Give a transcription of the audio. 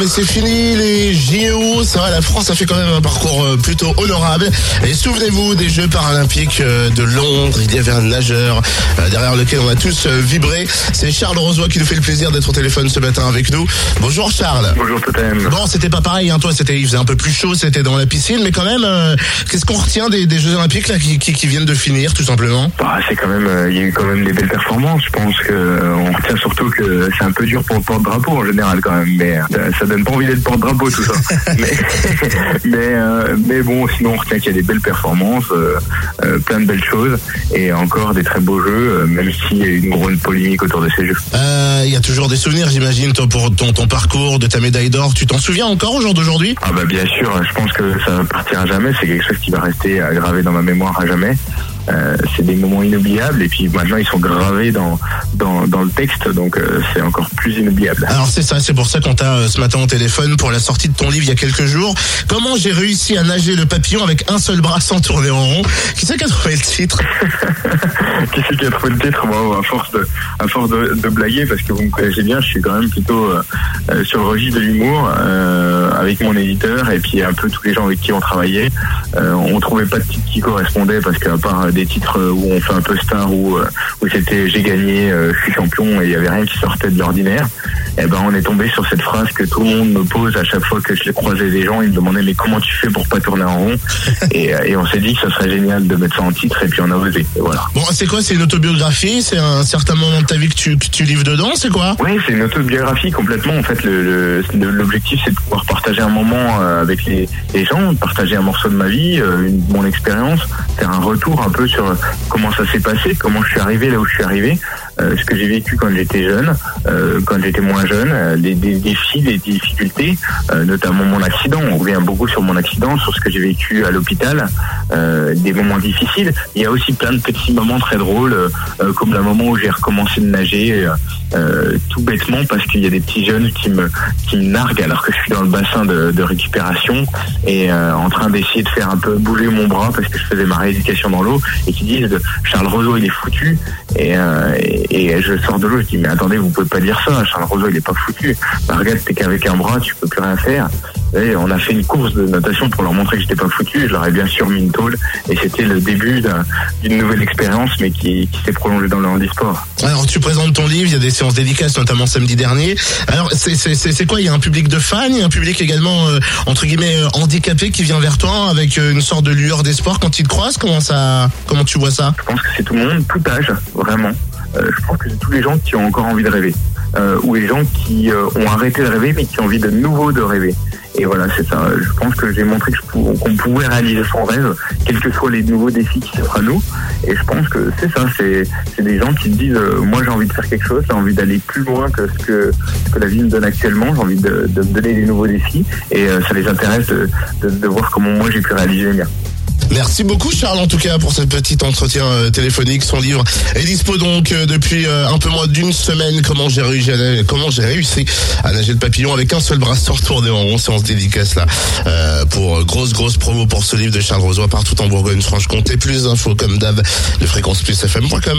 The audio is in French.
Mais c'est fini les JO, ça va, la France a fait quand même un parcours euh, plutôt honorable. Et souvenez-vous des Jeux paralympiques euh, de Londres, il y avait un nageur euh, derrière lequel on a tous vibré. C'est Charles Rosoy qui nous fait le plaisir d'être au téléphone ce matin avec nous. Bonjour Charles. Bonjour Totem. Bon, c'était pas pareil, hein, toi, c'était, il faisait un peu plus chaud, c'était dans la piscine, mais quand même, euh, qu'est-ce qu'on retient des, des Jeux Olympiques là qui, qui, qui viennent de finir, tout simplement? Bah, c'est quand même, euh, il y a eu quand même des belles performances. Je pense que euh, on retient surtout que c'est un peu dur pour le porte-drapeau en général quand même, mais ça donne pas envie d'être porte-drapeau tout ça. mais mais, euh, mais bon, sinon on retient qu'il y a des belles performances, euh, euh, plein de belles choses et encore des très beaux jeux, même s'il y a eu une grosse polémique autour de ces jeux. Il y a toujours des souvenirs, j'imagine, toi, pour ton, ton parcours, de ta médaille d'or. Tu t'en souviens encore au jour d'aujourd'hui? Ah bah bien sûr, je pense que ça va partir à jamais. C'est quelque chose qui va rester gravé dans ma mémoire à jamais. Euh, c'est des moments inoubliables et puis maintenant ils sont gravés dans dans, dans le texte, donc euh, c'est encore plus inoubliable. Alors c'est ça, c'est pour ça qu'on t'a euh, ce matin téléphone pour la sortie de ton livre il y a quelques jours. Comment j'ai réussi à nager le papillon avec un seul bras sans tourner en rond? Qui c'est qui a trouvé le titre? Qui c'est qui a trouvé le titre? À force de à force de, blaguer, parce que vous me connaissez bien, je suis quand même plutôt euh, euh, sur le registre de l'humour euh, avec mon éditeur et puis un peu tous les gens avec qui on travaillait. Euh, on trouvait pas de titre qui correspondait parce qu'à part des titres où on fait un peu star où où c'était j'ai gagné, je suis champion et il y avait rien qui sortait de l'ordinaire. Et ben on est tombé sur cette phrase que tout le monde me pose à chaque fois que je croisais des gens. Ils me demandaient mais comment tu fais pour pas tourner en rond et, euh, et on s'est dit que ça serait génial de mettre ça en titre et puis on a osé. Voilà. Bon, c'est quoi? C'est une autobiographie? C'est un certain moment de ta vie que tu, que tu livres dedans? C'est quoi? Oui, c'est une autobiographie complètement. En fait, le- le- l'objectif, c'est de pouvoir partager un moment euh, avec les, les gens, de partager un morceau de ma vie, euh, une- mon expérience, faire un retour un peu sur comment ça s'est passé, comment je suis arrivé là où je suis arrivé, ce que j'ai vécu quand j'étais jeune, euh, quand j'étais moins jeune, euh, des, défis, des difficultés, euh, notamment mon accident. On revient beaucoup sur mon accident, sur ce que j'ai vécu à l'hôpital, euh, des moments difficiles. Il y a aussi plein de petits moments très drôles, euh, euh, comme le moment où j'ai recommencé de nager. euh, euh, tout bêtement parce qu'il y a des petits jeunes qui me qui me narguent alors que je suis dans le bassin de, de récupération et euh, en train d'essayer de faire un peu bouger mon bras parce que je faisais ma rééducation dans l'eau et qui disent Charles Roseau il est foutu et, euh, et, et je sors de l'eau je dis mais attendez vous pouvez pas dire ça Charles Roseau il est pas foutu. Bah, regarde t'es qu'avec un bras tu peux plus rien faire et on a fait une course de natation pour leur montrer que j'étais pas foutu. Je leur ai bien sûr mis une tôle et c'était le début d'un- d'une nouvelle expérience, mais qui, qui s'est prolongée dans le handisport. Alors tu présentes ton livre, il y a des séances dédicaces, notamment samedi dernier. Alors c'est quoi? Il y a un public de fans, il y a un public également euh, entre guillemets euh, handicapé qui vient vers toi avec euh, une sorte de lueur d'espoir quand il te croise. Comment ça Comment tu vois ça? Je pense que c'est tout le monde, tout âge, vraiment. Euh, je pense que c'est tous les gens qui ont encore envie de rêver. Euh, ou les gens qui euh, ont arrêté de rêver mais qui ont envie de nouveau de rêver. Et voilà, c'est ça. Je pense que j'ai montré qu'on pouvait réaliser son rêve, quels que soient les nouveaux défis qui s'offrent à nous. Et je pense que c'est ça, c'est des gens qui se disent, euh, moi j'ai envie de faire quelque chose, j'ai envie d'aller plus loin que ce que, la vie me donne actuellement, j'ai envie de, me donner des nouveaux défis. Et euh, ça les intéresse de voir comment moi j'ai pu réaliser les miens. Merci beaucoup Charles en tout cas pour ce petit entretien euh, téléphonique. Son livre est dispo donc euh, depuis euh, un peu moins d'une semaine. Comment j'ai réussi, à, nager le papillon avec un seul bras sans retourner en rond? Séance dédicace là pour grosse grosse promo pour ce livre de Charles Rosoy partout en Bourgogne-Franche-Comté. Plus d'infos comme d'hab de fréquence plus fm.com.